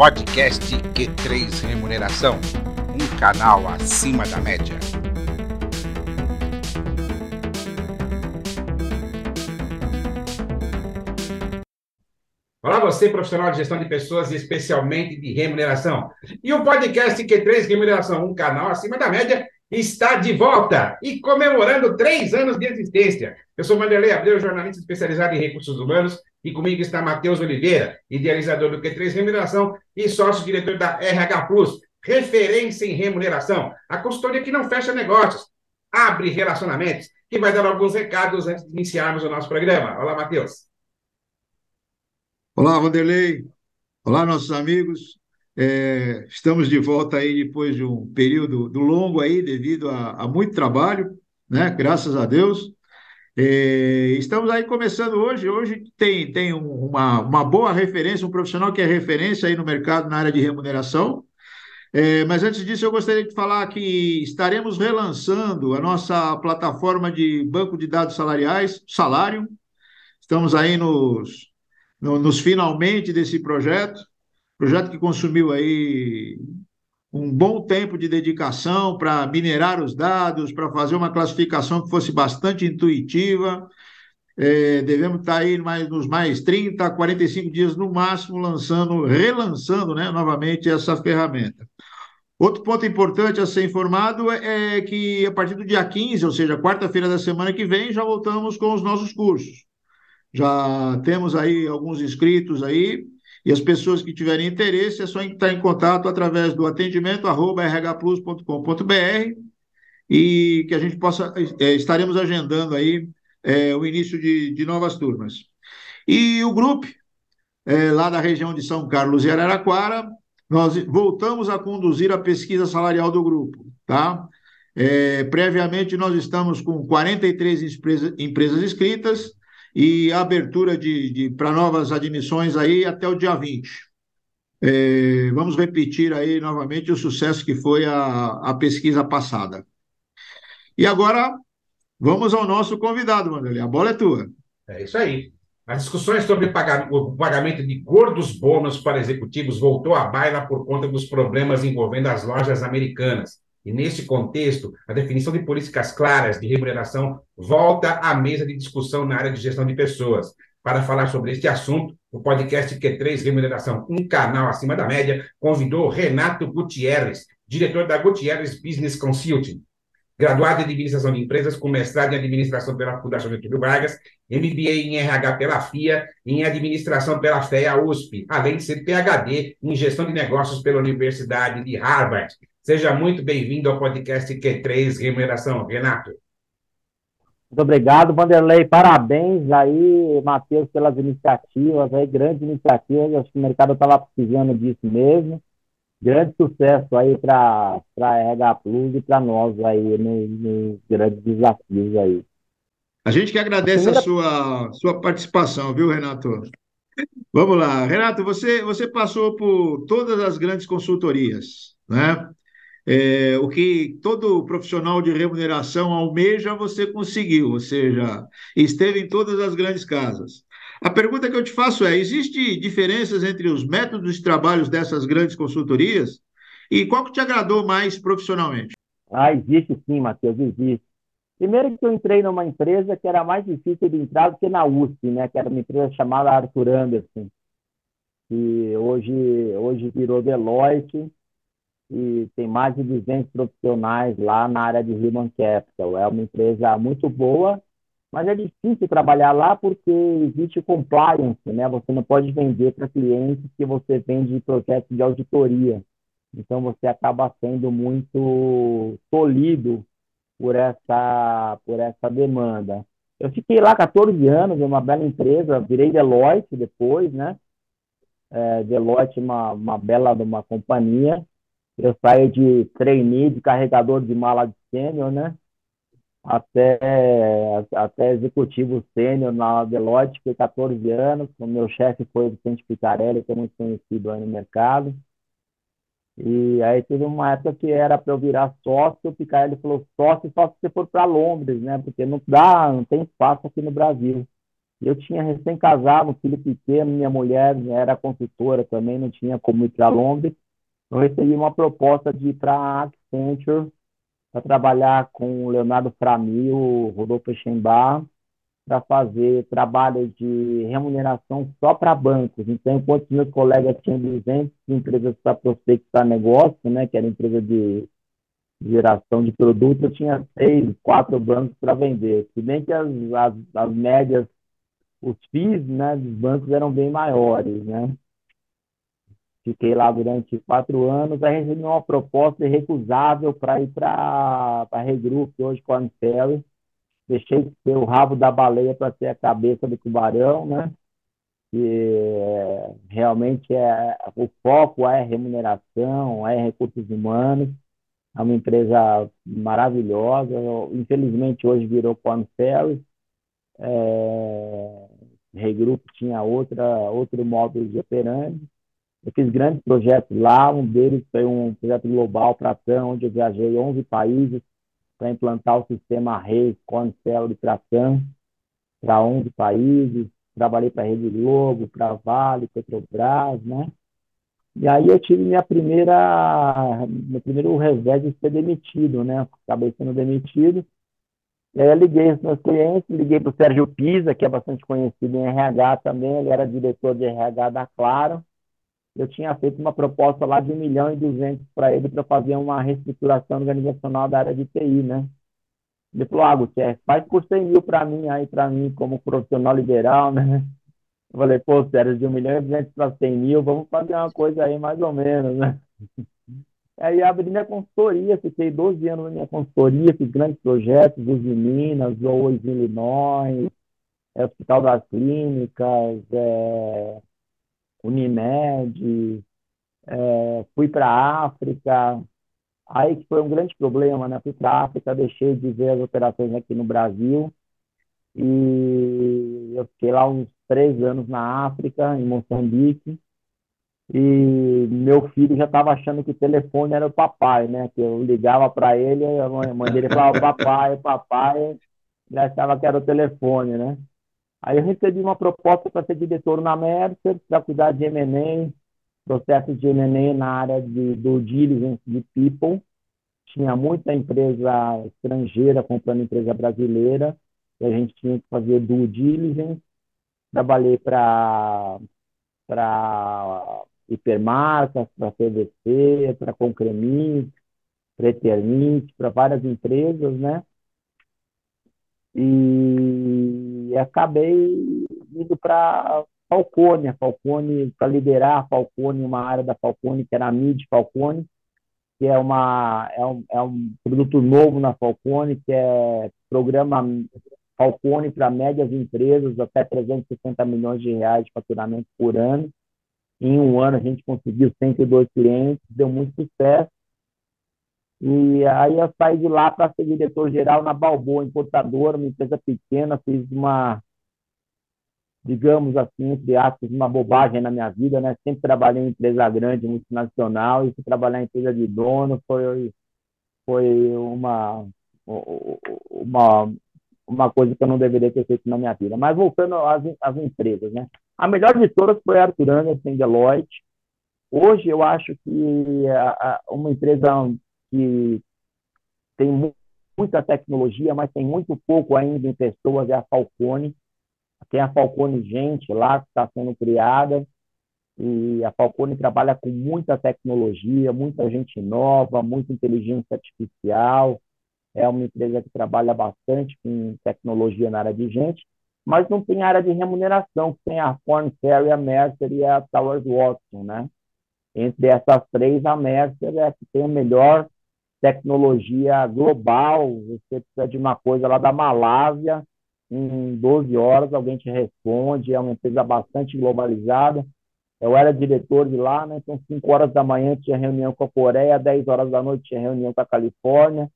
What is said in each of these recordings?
Podcast Q3 Remuneração, um canal acima da média. Olá você, profissional de gestão de pessoas e especialmente de remuneração. E o podcast Q3 Remuneração, um canal acima da média, está de volta e comemorando três anos de existência. Eu sou Manderlei Abreu, jornalista especializado em recursos humanos, e comigo está Matheus Oliveira, idealizador do Q3 Remuneração e sócio-diretor da RH Plus, referência em remuneração, a consultoria que não fecha negócios, abre relacionamentos, que vai dar alguns recados antes de iniciarmos o nosso programa. Olá, Matheus. Olá, Vanderlei. Olá, nossos amigos. É, estamos de volta aí depois de um período do longo aí, devido a, a muito trabalho, né? Graças a Deus. É, estamos aí começando hoje. Hoje tem, tem uma, uma boa referência, um profissional que é referência aí no mercado na área de remuneração. É, mas antes disso, eu gostaria de falar que estaremos relançando a nossa plataforma de banco de dados salariais, Salário. Estamos aí nos no, nos finalmente desse projeto, projeto que consumiu aí um bom tempo de dedicação para minerar os dados, para fazer uma classificação que fosse bastante intuitiva. É, devemos estar aí mais, nos mais 30, 45 dias no máximo, lançando, relançando né, novamente essa ferramenta. Outro ponto importante a ser informado é, que a partir do dia 15, ou seja, quarta-feira da semana que vem, já voltamos com os nossos cursos. Já temos aí alguns inscritos aí, e as pessoas que tiverem interesse é só entrar em contato através do atendimento rhplus.com.br e que a gente possa, é, estaremos agendando aí é, o início de, de, novas turmas. E o grupo, é, lá da região de São Carlos e Araraquara, nós voltamos a conduzir a pesquisa salarial do grupo, tá? É, previamente, nós estamos com 43 empresas, empresas inscritas, e a abertura de, de para novas admissões aí até o dia 20. É, vamos repetir aí novamente o sucesso que foi a, a pesquisa passada. E agora, vamos ao nosso convidado, Mandelê. A bola é tua. É isso aí. As discussões sobre o pagamento de gordos bônus para executivos voltou à baila por conta dos problemas envolvendo as lojas americanas. E nesse contexto, a definição de políticas claras de remuneração volta à mesa de discussão na área de gestão de pessoas. Para falar sobre este assunto, o podcast Q3 Remuneração, um canal acima da média, convidou Renato Gutierrez, diretor da Gutierrez Business Consulting. Graduado em Administração de Empresas, com mestrado em Administração pela Fundação Getúlio Vargas, MBA em RH pela FIA e em Administração pela FEA USP, além de ser PhD em Gestão de Negócios pela Universidade de Harvard. Seja muito bem-vindo ao podcast Q3 Remuneração, Renato. Muito obrigado, Vanderlei. Parabéns aí, Matheus, pelas iniciativas, aí, grandes iniciativas. Acho que o mercado estava precisando disso mesmo. Grande sucesso aí para a RH Plus e para nós aí nos, nos, grandes desafios aí. A gente que agradece a, primeira... a sua, sua participação, viu, Renato? Vamos lá. Renato, você, você passou por todas as grandes consultorias, né? É, o que todo profissional de remuneração almeja, você conseguiu, ou seja, esteve em todas as grandes casas. A pergunta que eu te faço é: existe diferenças entre os métodos de trabalho dessas grandes consultorias? E qual que te agradou mais profissionalmente? Ah, existe sim, Matheus, existe. Primeiro que eu entrei numa empresa que era mais difícil de entrar do que na USP, né? Que era uma empresa chamada Arthur Anderson, que hoje, hoje virou Deloitte, e tem mais de 200 profissionais lá na área de Human Capital. É uma empresa muito boa, mas é difícil trabalhar lá porque existe compliance, né? Você não pode vender para clientes que você vende projetos de auditoria. Então você acaba sendo muito tolhido por essa por essa demanda. Eu fiquei lá 14 anos, é uma bela empresa, virei Deloitte depois, né? É, Deloitte, uma, uma bela uma companhia, eu saio de trainee, de carregador de mala de sênior, né? Até, até executivo sênior na Deloitte, fiquei 14 anos. O meu chefe foi o Vicente Picarelli, que é muito conhecido aí no mercado. E aí teve uma época que era para eu virar sócio, o Picarelli falou, sócio só se você for para Londres, né? Porque não dá, não tem espaço aqui no Brasil. Eu tinha recém-casado, um filho pequeno, minha mulher era consultora também, não tinha como ir para Londres. Eu recebi uma proposta de ir para a Accenture para trabalhar com o Leonardo Framil, Rodolfo Schembar, para fazer trabalhos de remuneração só para bancos. Então, enquanto meus colegas tinham 200 empresas para prospectar negócio, né, que era empresa de geração de produto, eu tinha seis, quatro bancos para vender. Se bem que as, as, as médias, os FIIs né, dos bancos eram bem maiores, né? Fiquei lá durante quatro anos, aí recebi uma proposta irrecusável para ir para a Regroup, hoje com a Ferry. Deixei de ser o rabo da baleia para ser a cabeça do tubarão, né? Que realmente é o foco é remuneração, é recursos humanos. É uma empresa maravilhosa. Infelizmente hoje virou Corn Ferry. É, Regroup tinha outra outro modo de operante eu fiz grandes projetos lá, um deles foi um projeto global para TAM, onde eu viajei 11 países para implantar o sistema Reis, Corncel de Tratam para 11 países. Trabalhei para a Rede Globo, para Vale, Petrobras, né? E aí eu tive minha primeira, meu primeiro revés de ser demitido, né? Acabei sendo demitido. E aí eu liguei os meus clientes, liguei para o Sérgio Pisa, que é bastante conhecido em RH também, ele era diretor de RH da Claro eu tinha feito uma proposta lá de 1 milhão e 200 para ele para fazer uma reestruturação organizacional da área de TI, né? Ele falou, ah, Gutierrez, faz por 100 mil para mim aí, para mim, como profissional liberal, né? Eu falei, pô, sério, de 1 milhão e 200 para 100 mil, vamos fazer uma coisa aí mais ou menos, né? Aí abri minha consultoria, fiquei 12 anos na minha consultoria, fiz grandes projetos, Uzi Minas, Louis Illinois, Hospital das Clínicas, é, Unimed, é, fui para a África, aí que foi um grande problema, né? Fui para a África, deixei de ver as operações aqui no Brasil e eu fiquei lá uns três anos na África, em Moçambique, e meu filho já estava achando que o telefone era o papai, né? Que eu ligava para ele, a mãe dele falava papai, papai, já achava que era o telefone, né? Aí eu recebi uma proposta para ser diretor na Mercer, para cuidar de M&A, processos de M&A na área de, do diligence de people. Tinha muita empresa estrangeira comprando empresa brasileira, e a gente tinha que fazer due diligence. Trabalhei para para hipermarcas, para PVC, para Concremit, para Eternit, para várias empresas, né? E acabei indo para Falcone, a Falcone, para liderar a Falcone, uma área da Falcone, que era a Mid Falcone, que é, uma, é, um, é um produto novo na Falcone, que é programa Falcone para médias empresas, até 360 milhões de reais de faturamento por ano. Em um ano a gente conseguiu 102 clientes, deu muito sucesso. E aí eu saí de lá para ser diretor-geral na Balboa, importadora, uma empresa pequena, fiz uma, digamos assim, entre aspas, uma bobagem na minha vida, né? Sempre trabalhei em empresa grande, multinacional, e trabalhar em empresa de dono foi, foi uma, uma, uma coisa que eu não deveria ter feito na minha vida. Mas voltando às, às empresas, né? A melhor de todas foi a Arthur Anderson Deloitte. Hoje eu acho que a, a, uma empresa que tem muita tecnologia, mas tem muito pouco ainda em pessoas, é a Falcone. Tem a Falcone Gente lá que está sendo criada, e a Falcone trabalha com muita tecnologia, muita gente nova, muita inteligência artificial. É uma empresa que trabalha bastante com tecnologia na área de gente, mas não tem área de remuneração, tem a Corn Ferry, a Mercer e a Towers Watson, né? Entre essas três, a Mercer é a que tem o melhor tecnologia global, você precisa de uma coisa lá da Malásia, em 12 horas alguém te responde, é uma empresa bastante globalizada. Eu era diretor de lá, né? Então, 5 horas da manhã tinha reunião com a Coreia, 10 horas da noite tinha reunião com a Califórnia.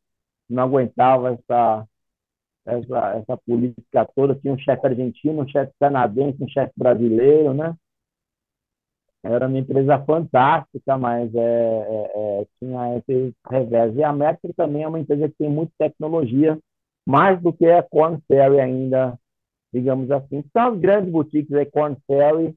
Não aguentava essa, essa, essa política toda. Tinha um chefe argentino, um chefe canadense, um chefe brasileiro, né? Era uma empresa fantástica, mas é, é, é, tinha esse revés. E a Metro também é uma empresa que tem muita tecnologia, mais do que a Corn Ferry ainda digamos assim. São as grandes boutiques, é Corn Ferry,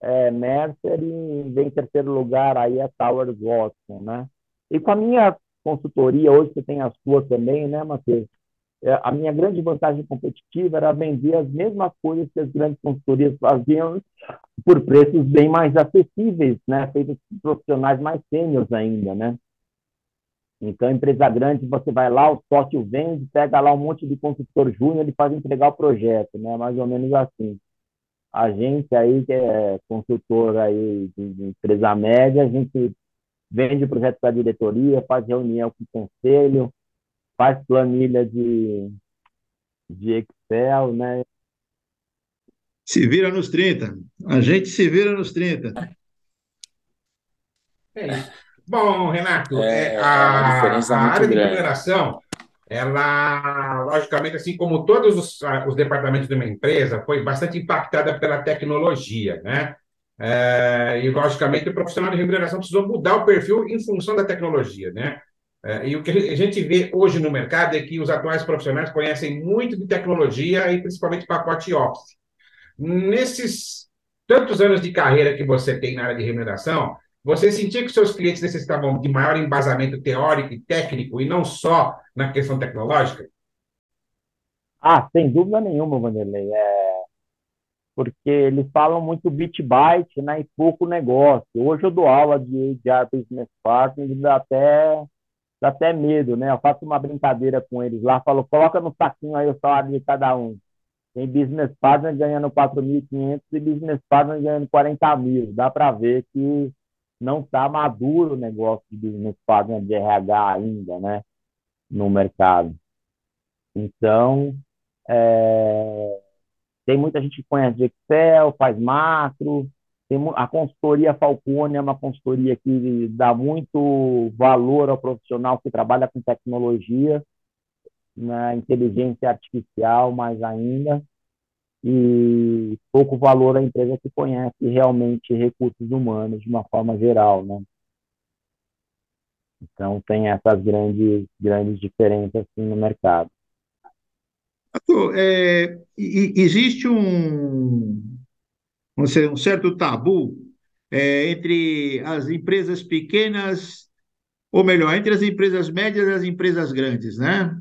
é, Mercer e vem em terceiro lugar aí a Towers Watson, né? E com a minha consultoria, hoje você tem a sua também, né, Matheus? É, a minha grande vantagem competitiva era vender as mesmas coisas que as grandes consultorias faziam por preços bem mais acessíveis, né? Feitos por profissionais mais sêniores ainda, né? Então, empresa grande, você vai lá, o sócio vende, pega lá um monte de consultor júnior e faz entregar o projeto, né? Mais ou menos assim. A gente aí, que é consultor aí de empresa média, a gente vende o projeto para a diretoria, faz reunião com o conselho, faz planilha de, de Excel, né? Se vira nos 30. A gente se vira nos 30. É isso. Bom, Renato, é, é a, a, a área de mineração, ela, logicamente, assim como todos os, os departamentos de uma empresa, foi bastante impactada pela tecnologia, né? É, e, logicamente, o profissional de remuneração precisou mudar o perfil em função da tecnologia, né? É, e o que a gente vê hoje no mercado é que os atuais profissionais conhecem muito de tecnologia e principalmente pacote Office. Nesses tantos anos de carreira que você tem na área de remuneração, você sentia que seus clientes necessitavam de maior embasamento teórico e técnico e não só na questão tecnológica? Ah, sem dúvida nenhuma, Vanderlei. É, porque eles falam muito bit byte né, e pouco negócio. Hoje eu dou aula de HR Business Partner até, dá até medo, né? Eu faço uma brincadeira com eles lá, falo, coloca no saquinho aí o salário de cada um. Tem business partner ganhando 4.500 e business partner ganhando 40 mil. Dá para ver que não está maduro o negócio de business partner de RH ainda, né? No mercado. Então, é, tem muita gente que conhece Excel, faz macro. A consultoria Falcone é uma consultoria que dá muito valor ao profissional que trabalha com tecnologia, na inteligência artificial mais ainda, e pouco valor à empresa que conhece realmente recursos humanos de uma forma geral, né? Então tem essas grandes grandes diferenças assim, no mercado. É, existe um, um certo tabu é, entre as empresas pequenas, ou melhor, entre as empresas médias e as empresas grandes, né?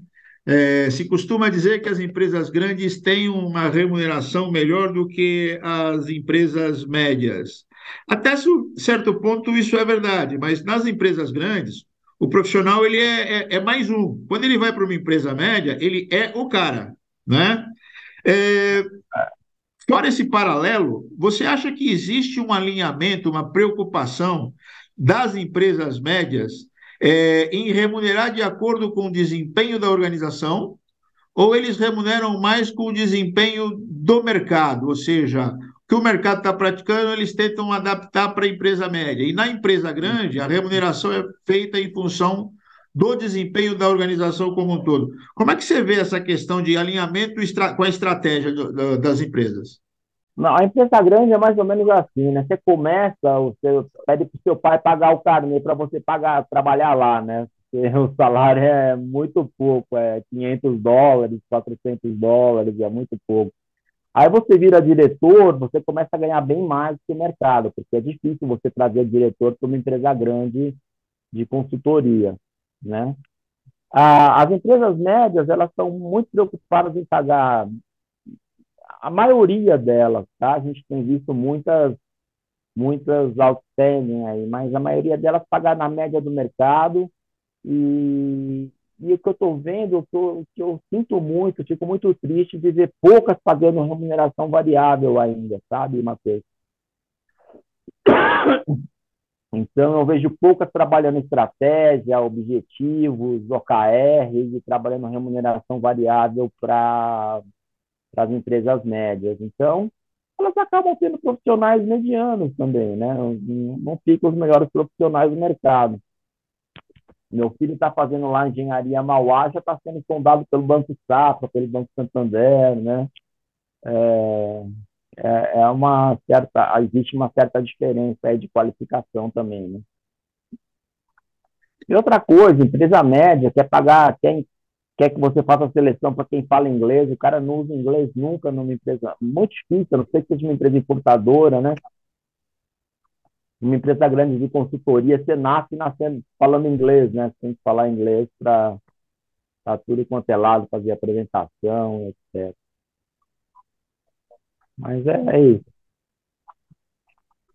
É, se costuma dizer que as empresas grandes têm uma remuneração melhor do que as empresas médias. Até certo ponto isso é verdade, mas nas empresas grandes, o profissional ele é, é, é mais um. Quando ele vai para uma empresa média, ele é o cara. Né? É, fora esse paralelo, você acha que existe um alinhamento, uma preocupação das empresas médias é, em remunerar de acordo com o desempenho da organização, ou eles remuneram mais com o desempenho do mercado, ou seja, o que o mercado está praticando, eles tentam adaptar para a empresa média. E na empresa grande, a remuneração é feita em função do desempenho da organização como um todo. Como é que você vê essa questão de alinhamento com a estratégia do, do, das empresas? Não, a empresa grande é mais ou menos assim, né? Você começa, você pede para o seu pai pagar o carnê para você pagar, trabalhar lá, né? O salário é muito pouco, é 500 dólares, 400 dólares, é muito pouco. Aí você vira diretor, você começa a ganhar bem mais que o mercado, porque é difícil você trazer diretor para uma empresa grande de consultoria né? as empresas médias, elas estão muito preocupadas em pagar, a maioria delas, tá? A gente tem visto muitas, muitas outstanding aí, mas a maioria delas pagar na média do mercado e, e o que eu estou vendo, eu, que eu sinto muito, fico muito triste de ver poucas pagando remuneração variável ainda, sabe, Matheus? Então, eu vejo poucas trabalhando estratégia, objetivos, OKRs e trabalhando remuneração variável para as empresas médias. Então, elas acabam tendo profissionais medianos também, né? Não, ficam os melhores profissionais do mercado. Meu filho está fazendo lá engenharia Mauá, já está sendo sondado pelo Banco Safra, pelo Banco Santander, né? É, é, é uma certa, existe uma certa diferença de qualificação também, né? E outra coisa, empresa média quer pagar, quer, quer que você faça a seleção para quem fala inglês, o cara não usa inglês nunca numa empresa. Muito difícil, não sei que seja uma empresa importadora, né? Uma empresa grande de consultoria, você nasce nascendo falando inglês, né? Você tem que falar inglês para tudo quanto é lado, fazer apresentação, etc. Mas é, é isso.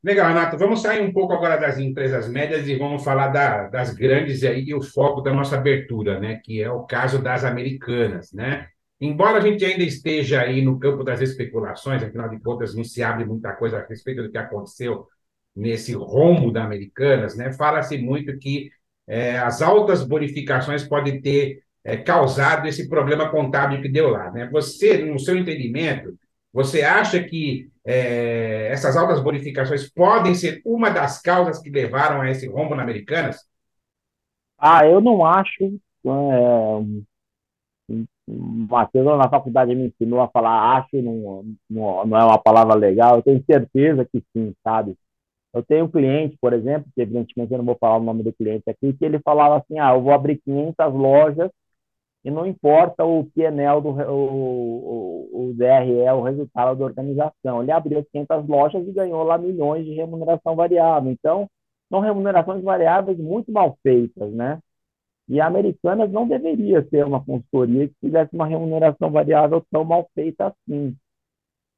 Legal, Renato. Vamos sair um pouco agora das empresas médias e vamos falar da, das grandes aí e o foco da nossa abertura, né? Que é o caso das americanas, né? Embora a gente ainda esteja aí no campo das especulações, afinal de contas não se abre muita coisa a respeito do que aconteceu nesse rombo da Americanas, né? Fala-se muito que é, as altas bonificações podem ter é, causado esse problema contábil que deu lá, né? Você, no seu entendimento, você acha que é, essas altas bonificações podem ser uma das causas que levaram a esse rombo na Americanas? Ah, eu não acho. É, Matheus na faculdade me ensinou a falar acho, não, não, não é uma palavra legal. Eu tenho certeza que sim, sabe? Eu tenho um cliente, por exemplo, que evidentemente eu não vou falar o nome do cliente aqui, que ele falava assim: ah, eu vou abrir 500 lojas e não importa o PNL do o, o, o DRE, o resultado da organização. Ele abriu 500 lojas e ganhou lá milhões de remuneração variável. Então, são remunerações variáveis muito mal feitas, né? E a Americanas não deveria ser uma consultoria que tivesse uma remuneração variável tão mal feita assim.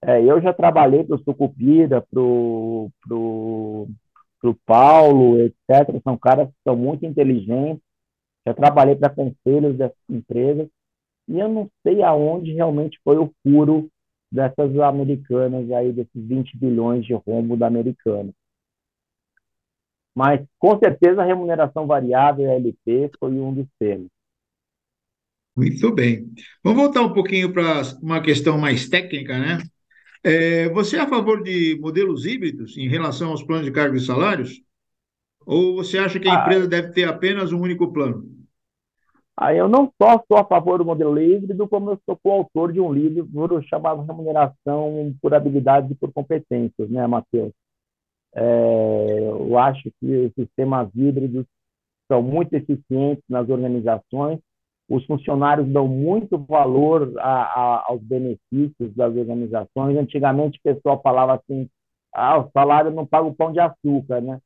É, eu já trabalhei para o Sucupira, para o Paulo, etc. São caras que são muito inteligentes, já trabalhei para conselhos dessas empresas e eu não sei aonde realmente foi o furo dessas americanas aí, desses 20 bilhões de rombo da americana. Mas, com certeza, a remuneração variável, a LP, foi um dos temas. Muito bem. Vamos voltar um pouquinho para uma questão mais técnica, né? É, você é a favor de modelos híbridos em relação aos planos de cargos e salários? Ou você acha que a ah, empresa deve ter apenas um único plano? Aí eu não só sou a favor do modelo híbrido, como eu sou coautor de um livro chamado Remuneração por Habilidades e por Competências, né, Matheus? É, eu acho que os sistemas híbridos são muito eficientes nas organizações, os funcionários dão muito valor a, a, aos benefícios das organizações. Antigamente o pessoal falava assim, ah, o salário não paga o pão de açúcar, né?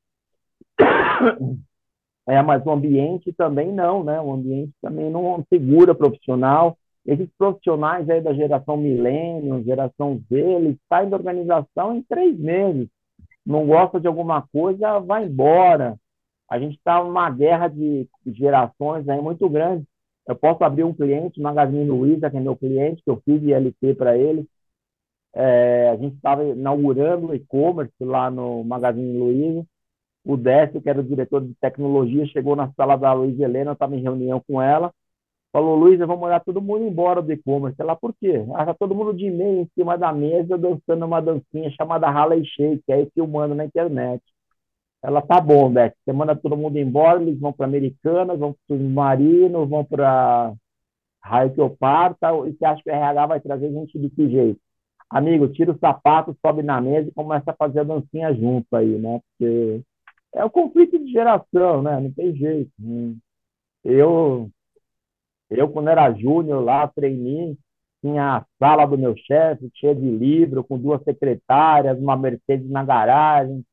É, mas o ambiente também não, né? O ambiente também não segura profissional. Esses profissionais aí da geração milênio, geração Z, eles saem da organização em três meses. Não gosta de alguma coisa, vai embora. A gente está numa guerra de gerações aí muito grande. Eu posso abrir um cliente, Magazine Luiza, que é meu cliente, que eu fiz ILT para ele. É, a gente estava inaugurando o e-commerce lá no Magazine Luiza o Décio, que era o diretor de tecnologia, chegou na sala da Luiz Helena, eu estava em reunião com ela, falou, Luiz, vamos mandar todo mundo embora do e-commerce. Ela, por quê? Ah, tá todo mundo de e-mail em cima da mesa, dançando uma dancinha chamada Harley Shake, aí filmando na internet. Ela, tá bom, Décio, você manda todo mundo embora, eles vão para Americanas, vão para Submarino, vão para Raio que eu parta, e você acha que o RH vai trazer gente de que jeito? Amigo, tira o sapato, sobe na mesa e começa a fazer a dancinha junto aí, né? Porque é o conflito de geração, né? Não tem jeito. Eu, eu quando era júnior lá, treinei, tinha a sala do meu chefe, cheia de livro, com duas secretárias, uma Mercedes na garagem.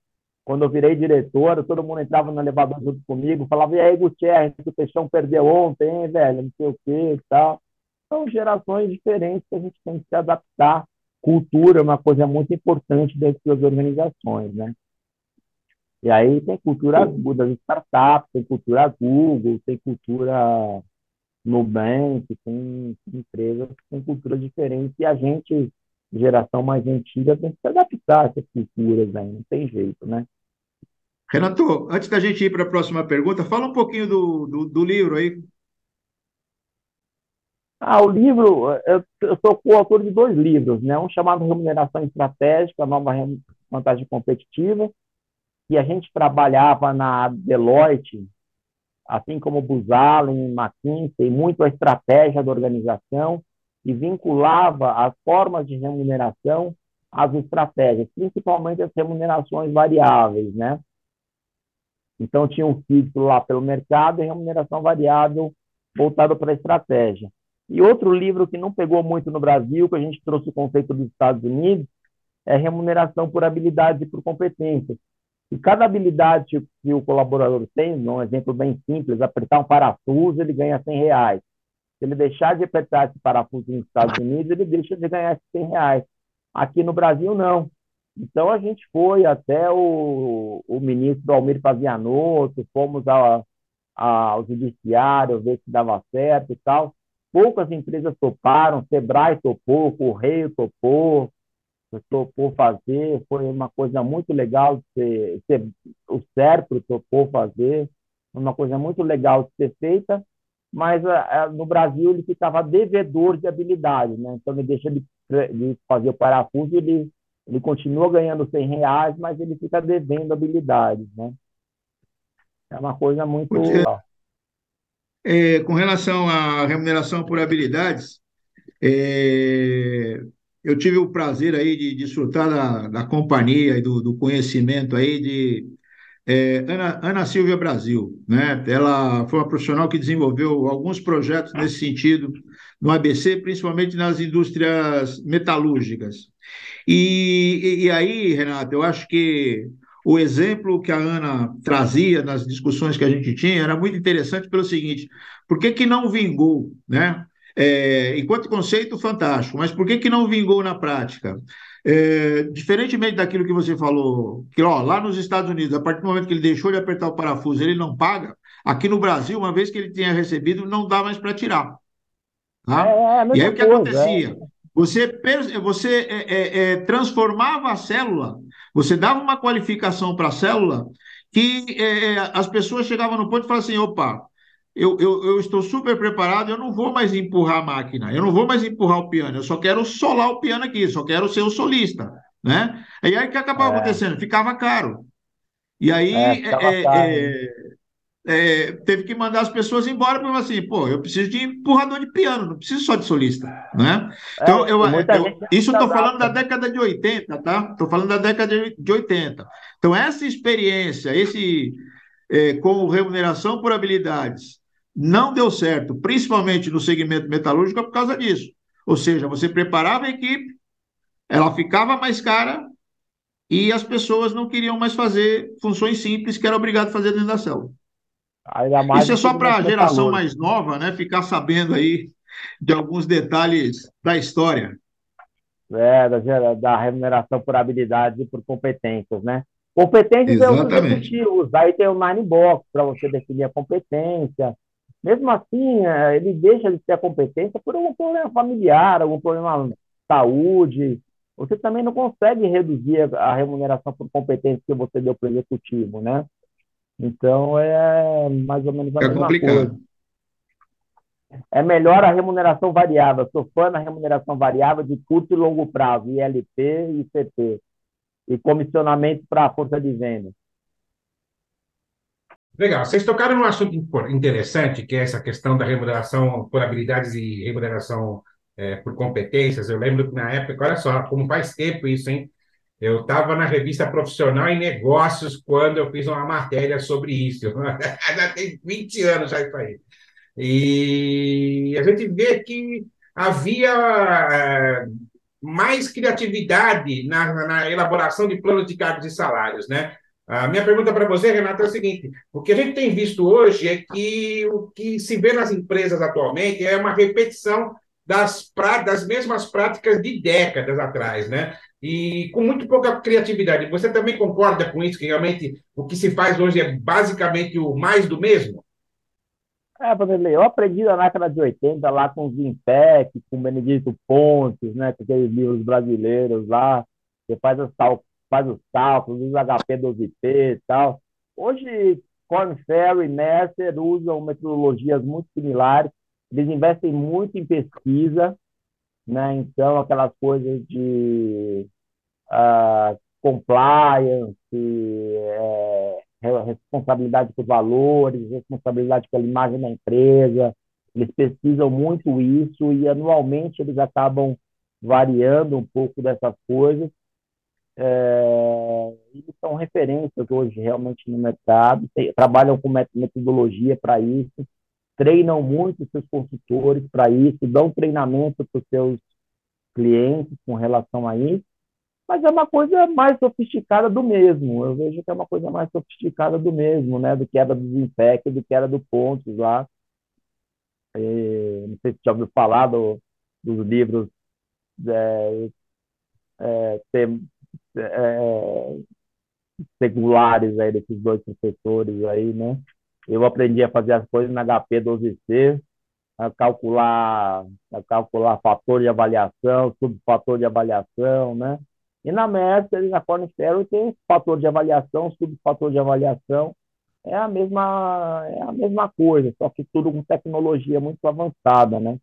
Quando eu virei diretor, todo mundo entrava no elevador junto comigo, falava, e aí, Gutierrez, o Peixão perdeu ontem, hein, velho, não sei o quê e tal. São gerações diferentes que a gente tem que se adaptar. Cultura é uma coisa muito importante dentro das organizações, né? E aí tem cultura das startups, tem cultura Google, tem cultura Nubank, tem empresas que têm cultura diferente e a gente, geração mais antiga, tem que se adaptar a essas culturas aí, não tem jeito, né? Renato, antes da gente ir para a próxima pergunta, fala um pouquinho do, do, do livro aí. Ah, o livro, eu, eu sou coautor de dois livros, né? Um chamado Remuneração Estratégica, Nova Vantagem Competitiva, que a gente trabalhava na Deloitte, assim como Buzalen, McKinsey, muito a estratégia da organização e vinculava as formas de remuneração às estratégias, principalmente as remunerações variáveis, né? Então tinha um fixo lá pelo mercado e remuneração variável voltado para a estratégia. E outro livro que não pegou muito no Brasil, que a gente trouxe o conceito dos Estados Unidos, é remuneração por habilidade e por competência. E cada habilidade que o colaborador tem, um exemplo bem simples, apertar um parafuso, ele ganha 100 reais. Se ele deixar de apertar esse parafuso nos Estados Unidos, ele deixa de ganhar 100 reais. Aqui no Brasil, não. Então, a gente foi até o, o ministro Almir Pazianotto, fomos a, a, ao judiciário ver se dava certo e tal. Poucas empresas toparam, Sebrae topou, Correio topou, topou fazer, foi uma coisa muito legal de ser, ser o Serpro topou fazer, uma coisa muito legal de ser feita, mas a, a, no Brasil ele ficava devedor de habilidade, né? Então ele deixa de, de fazer o parafuso, ele ele continua ganhando 100 reais, mas ele fica devendo habilidades, né? É uma coisa muito é, com relação à remuneração por habilidades, é, eu tive o prazer aí de desfrutar da, da companhia e do, do, conhecimento aí de é, Ana, Ana Silvia Brasil, né? Ela foi uma profissional que desenvolveu alguns projetos nesse sentido no ABC, principalmente nas indústrias metalúrgicas. E, e, aí, Renato, eu acho que o exemplo que a Ana trazia nas discussões que a gente tinha era muito interessante pelo seguinte: por que, que não vingou, né? É, enquanto conceito, fantástico, mas por que, que não vingou na prática? É, diferentemente daquilo que você falou, que ó, lá nos Estados Unidos, a partir do momento que ele deixou de apertar o parafuso, ele não paga, aqui no Brasil, uma vez que ele tenha recebido, não dá mais para tirar. Tá? É, é e aí o que coisa, acontecia? É. Você, você é, é, transformava a célula, você dava uma qualificação para a célula que as pessoas chegavam no ponto e falavam assim: opa, eu, eu, eu, estou super preparado, eu não vou mais empurrar a máquina, eu não vou mais empurrar o piano, eu só quero solar o piano aqui, só quero ser o solista. Né? E aí o que acabava é. acontecendo? Ficava caro. E aí é, teve que mandar as pessoas embora para assim, pô, eu preciso de empurrador de piano, não preciso só de solista, né? Então, é, eu, eu isso estou falando da década de 80, tá? Estou falando da década de 80. Então, essa experiência, esse é, com remuneração por habilidades, não deu certo, principalmente no segmento metalúrgico, por causa disso. Ou seja, você preparava a equipe, ela ficava mais cara e as pessoas não queriam mais fazer funções simples que era obrigado a fazer dentro da célula. Isso é só para a geração mais nova, né? Ficar sabendo aí de alguns detalhes da história. É, da, da remuneração por habilidades e por competências, né? Competências é os executivos, aí tem o Nine Box para você definir a competência. Mesmo assim, é, ele deixa de ter a competência por algum problema familiar, algum problema de saúde. Você também não consegue reduzir a remuneração por competência que você deu para o executivo, né? Então é mais ou menos a é mesma complicado. coisa. É melhor a remuneração variável. Sou fã da remuneração variável de curto e longo prazo, ILP e CP. E comissionamento para a força de venda. Legal. Vocês tocaram num assunto interessante, que é essa questão da remuneração por habilidades e remuneração é, por competências. Eu lembro que na época, olha só, como faz tempo isso, hein? Eu estava na revista Profissional em Negócios quando eu fiz uma matéria sobre isso. já tem 20 anos já isso aí. E a gente vê que havia eh, mais criatividade na, na elaboração de planos de cargos e salários, né? A minha pergunta para você, Renata, é o seguinte: o que a gente tem visto hoje é que o que se vê nas empresas atualmente é uma repetição das, das mesmas práticas de décadas atrás, né? e com muito pouca criatividade. Você também concorda com isso, que realmente o que se faz hoje é basicamente o mais do mesmo? É, Vanderlei, eu aprendi na década de 80 lá com o Zimpec, com o Benedito Pontes, né, com aqueles livros brasileiros lá, que faz os, faz os cálculos, os HP 12P e tal. Hoje, Corn Ferry e Mercer usam metodologias muito similares, eles investem muito em pesquisa, né? Então, aquelas coisas de uh, compliance, é, responsabilidade por valores, responsabilidade pela imagem da empresa, eles pesquisam muito isso e anualmente eles acabam variando um pouco dessas coisas. É, e são referências hoje realmente no mercado, tem, trabalham com metodologia para isso. treinam muito seus consultores para isso, dão treinamento para os seus clientes com relação a isso, mas é uma coisa mais sofisticada do mesmo. Eu vejo que é uma coisa mais sofisticada do mesmo, né? Do que era do Zimpec, do que era do Pontes lá. E, não sei se já ouviu falar do, dos livros é, é, é, seculares aí desses dois professores aí, né? Eu aprendi a fazer as coisas na HP 12C, a calcular, a calcular fator de avaliação, subfator de avaliação, né? E na e na Corner tem fator de avaliação, subfator de avaliação, é a mesma é a mesma coisa, só que tudo com tecnologia muito avançada, né?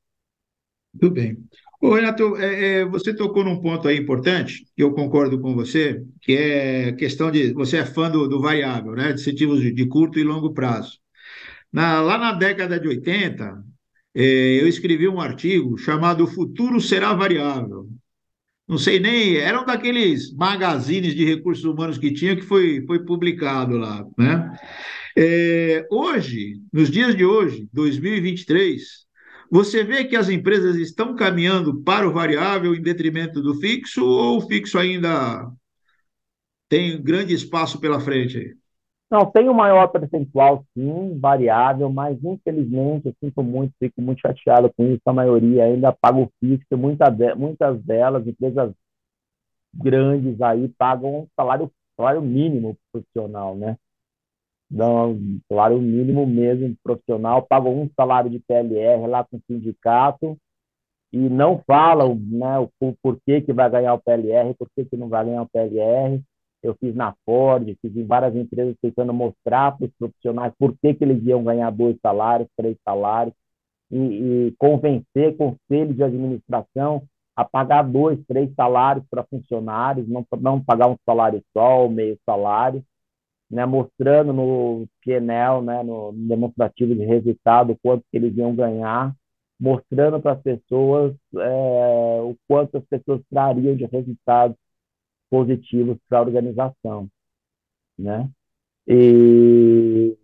Tudo bem. Ô, Renato, é, é, você tocou num ponto aí importante, que eu concordo com você, que é questão de. Você é fã do, do variável, né? De incentivos de, de curto e longo prazo. Na, lá na década de 80, é, eu escrevi um artigo chamado O Futuro Será Variável. Não sei nem, era um daqueles magazines de recursos humanos que tinha que foi, foi publicado lá, né? É, hoje, nos dias de hoje, 2023, você vê que as empresas estão caminhando para o variável em detrimento do fixo ou o fixo ainda tem grande espaço pela frente? Não, tem um maior percentual, sim, variável, mas infelizmente eu sinto muito, fico muito chateado com isso. A maioria ainda paga o fixo, muita de, muitas delas, empresas grandes aí, pagam salário, salário mínimo profissional, né? Dão um salário mínimo mesmo profissional, pagam um salário de PLR lá com o sindicato e não falam né, o, o porquê que vai ganhar o PLR, por que não vai ganhar o PLR. Eu fiz na Ford, fiz em várias empresas tentando mostrar para os profissionais por que, que eles iam ganhar dois salários, três salários, e, e convencer conselhos de administração a pagar dois, três salários para funcionários, não, não pagar um salário só, ou meio salário né, mostrando no PNL, né, no demonstrativo de resultado, quanto que eles iam ganhar, mostrando para as pessoas é, o quanto as pessoas trariam de resultados positivos para a organização, né? E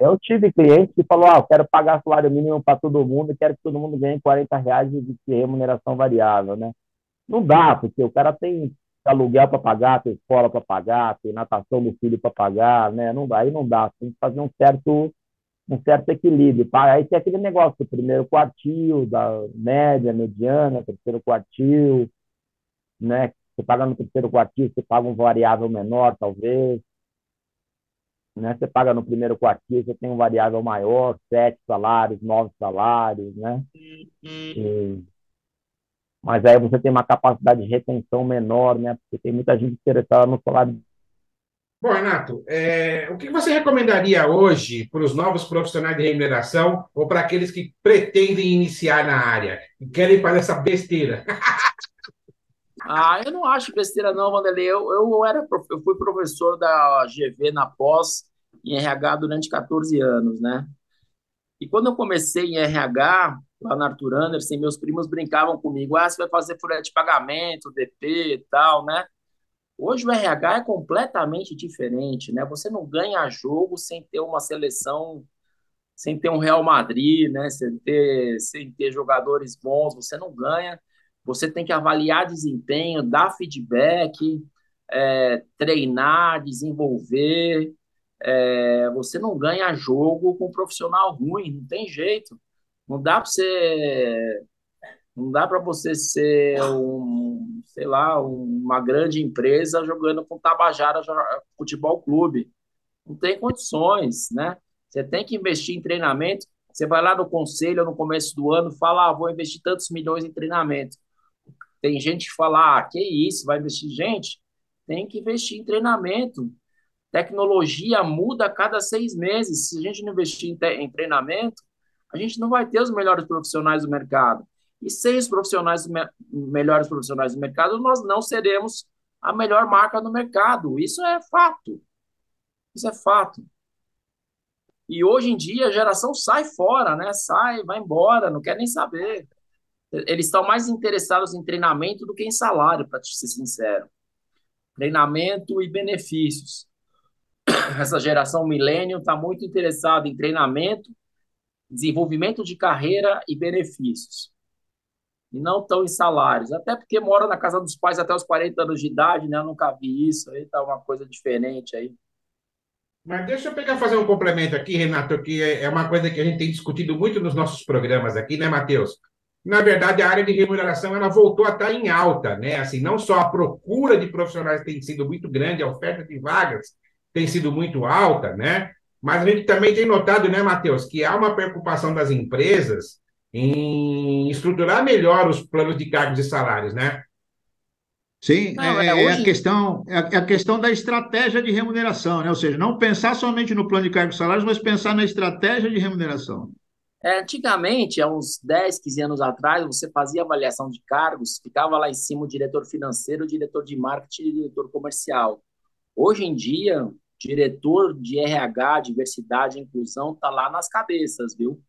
eu tive clientes que falou, ah, eu quero pagar salário mínimo para todo mundo, quero que todo mundo ganhe 40 reais de remuneração variável, né? Não dá, porque o cara tem aluguel para pagar, tem escola para pagar, tem natação do filho para pagar, né? Não dá, aí não dá, tem que fazer um certo um certo equilíbrio. Aí tem aquele negócio do primeiro quartil, da média, mediana, terceiro quartil, né? Você paga no terceiro quartil, você paga um variável menor, talvez. Né? Você paga no primeiro quartil, você tem um variável maior, sete salários, nove salários, né? E mas aí você tem uma capacidade de retenção menor, né? Porque tem muita gente interessada no salário. Bom, Renato, é, o que você recomendaria hoje para os novos profissionais de remuneração ou para aqueles que pretendem iniciar na área e querem fazer essa besteira? ah, eu não acho besteira não, Vanderlei. Eu, eu, era, eu fui professor da GV na pós em RH durante 14 anos, né? E quando eu comecei em RH, lá na Arthur Anderson, meus primos brincavam comigo, ah, você vai fazer folha de pagamento, DP e tal, né? Hoje o RH é completamente diferente, né? Você não ganha jogo sem ter uma seleção, sem ter um Real Madrid, né? Sem ter, sem ter jogadores bons, você não ganha. Você tem que avaliar desempenho, dar feedback, é, treinar, desenvolver. É, você não ganha jogo com um profissional ruim, não tem jeito. Não dá para você não dá para você ser um, sei lá, uma grande empresa jogando com Tabajara Futebol Clube. Não tem condições, né? Você tem que investir em treinamento. Você vai lá no conselho no começo do ano, fala, ah, vou investir tantos milhões em treinamento. Tem gente que fala, ah, que isso, vai investir? Gente, tem que investir em treinamento. Tecnologia muda a cada seis meses. Se a gente não investir em, em treinamento, a gente não vai ter os melhores profissionais do mercado. E sem os profissionais, melhores profissionais do mercado, nós não seremos a melhor marca do mercado. Isso é fato. Isso é fato. E hoje em dia a geração sai fora, né? Sai, vai embora, não quer nem saber. Eles estão mais interessados em treinamento do que em salário, para ser sincero. Treinamento e benefícios. Essa geração milênio está muito interessada em treinamento desenvolvimento de carreira e benefícios. E não estão em salários. Até porque mora na casa dos pais até os 40 anos de idade, né? Eu nunca vi isso. Aí tá uma coisa diferente aí. Mas deixa eu pegar fazer um complemento aqui, Renato, que é, é uma coisa que a gente tem discutido muito nos nossos programas aqui, né, Matheus? Na verdade, a área de remuneração ela voltou a estar em alta, né? Assim, não só a procura de profissionais tem sido muito grande, a oferta de vagas tem sido muito alta, né? Mas a gente também tem notado, né, Matheus, que há uma preocupação das empresas em estruturar melhor os planos de cargos e salários, né? Sim, não, é, é, é, hoje... a questão, é, é a questão da estratégia de remuneração, né? Ou seja, não pensar somente no plano de cargos e salários, mas pensar na estratégia de remuneração. É, antigamente, há uns 10, 15 anos atrás, você fazia avaliação de cargos, ficava lá em cima o diretor financeiro, o diretor de marketing e o diretor comercial. Hoje em dia, diretor de RH, diversidade e inclusão, está lá nas cabeças, viu?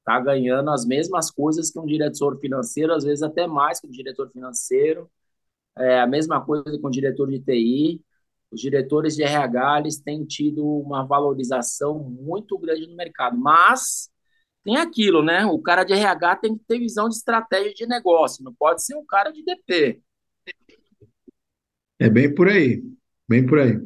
Está ganhando as mesmas coisas que um diretor financeiro, às vezes até mais que um diretor financeiro. É a mesma coisa com o diretor de TI. Os diretores de RH eles têm tido uma valorização muito grande no mercado, mas tem aquilo, né? O cara de RH tem que ter visão de estratégia de negócio, não pode ser um cara de DP. É bem por aí. Bem por aí.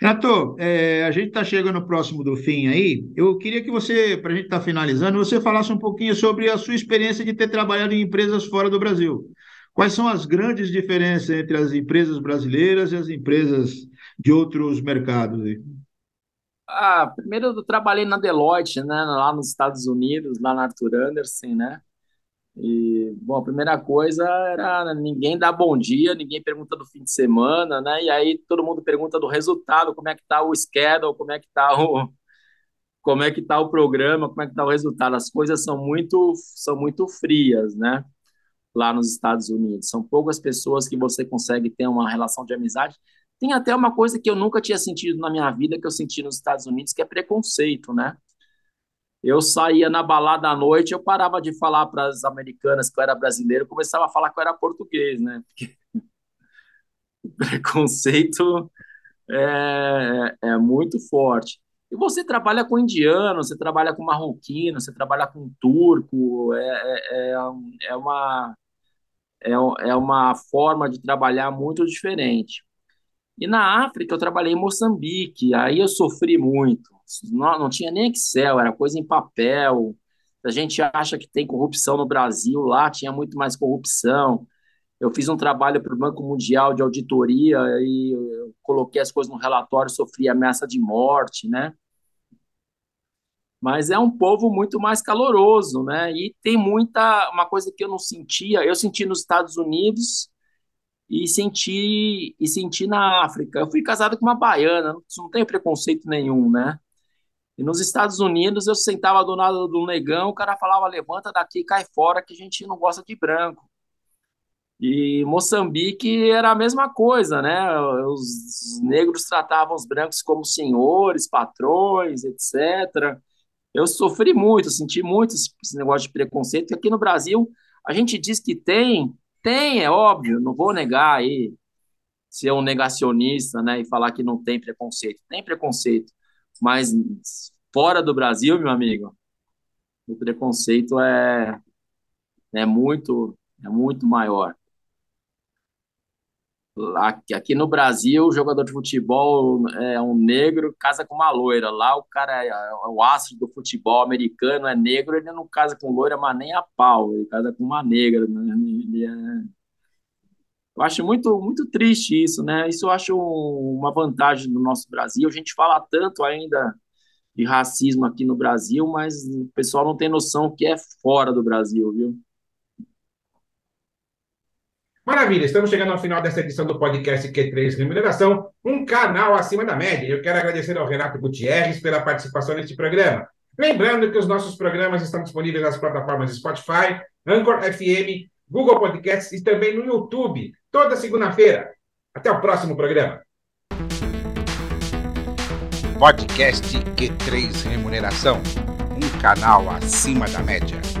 Renato, é, a gente está chegando próximo do fim aí. Eu queria que você, para a gente estar tá finalizando, você falasse um pouquinho sobre a sua experiência de ter trabalhado em empresas fora do Brasil. Quais são as grandes diferenças entre as empresas brasileiras e as empresas de outros mercados? Ah, primeiro eu trabalhei na Deloitte, né, lá nos Estados Unidos, lá na Arthur Anderson, né? E, bom, a primeira coisa era ninguém dá bom dia, ninguém pergunta do fim de semana, né? E aí todo mundo pergunta do resultado, como é que tá o schedule, como é que tá o como é que tá o programa, como é que tá o resultado. As coisas são muito são muito frias, né? Lá nos Estados Unidos. São poucas pessoas que você consegue ter uma relação de amizade. Tem até uma coisa que eu nunca tinha sentido na minha vida que eu senti nos Estados Unidos, que é preconceito, né? Eu saía na balada à noite, eu parava de falar para as americanas que eu era brasileiro, começava a falar que eu era português, né? Porque o preconceito é, é muito forte. E você trabalha com indiano, você trabalha com marroquino, você trabalha com turco, é, é, é, é uma, é, é uma forma de trabalhar muito diferente. E na África eu trabalhei em Moçambique, aí eu sofri muito. Não, não tinha nem Excel, era coisa em papel. A gente acha que tem corrupção no Brasil, lá tinha muito mais corrupção. Eu fiz um trabalho para o Banco Mundial de auditoria e coloquei as coisas no relatório, sofri ameaça de morte, né? Mas é um povo muito mais caloroso, né? E tem muita uma coisa que eu não sentia, eu senti nos Estados Unidos e senti e senti na África. Eu fui casado com uma baiana, não, tenho preconceito nenhum, né? E nos Estados Unidos eu sentava do lado do negão, o cara falava levanta daqui, cai fora que a gente não gosta de branco. E Moçambique era a mesma coisa, né? Os negros tratavam os brancos como senhores, patrões, etc. Eu sofri muito, senti muito esse negócio de preconceito, que aqui no Brasil a gente diz que tem, tem, é óbvio, não vou negar aí, ser um negacionista, né, e falar que não tem preconceito. Tem preconceito, mas fora do Brasil, meu amigo, o preconceito é, é muito, é muito maior. Aqui, no Brasil, o jogador de futebol é um negro, casa com uma loira. Lá o cara é, é o astro do futebol americano, é negro, ele não casa com loira, mas nem a pau, ele casa com uma negra. Né? É... Eu acho muito, muito triste isso, né? Isso eu acho uma vantagem do nosso Brasil. A gente fala tanto ainda de racismo aqui no Brasil, mas o pessoal não tem noção que é fora do Brasil, viu? Maravilha, estamos chegando ao final dessa edição do podcast Q3 Remuneração, um canal acima da média. Eu quero agradecer ao Renato Gutierrez pela participação neste programa. Lembrando que os nossos programas estão disponíveis nas plataformas Spotify, Anchor FM, Google Podcasts e também no YouTube, toda segunda-feira. Até o próximo programa. Podcast Q3 Remuneração, um canal acima da média.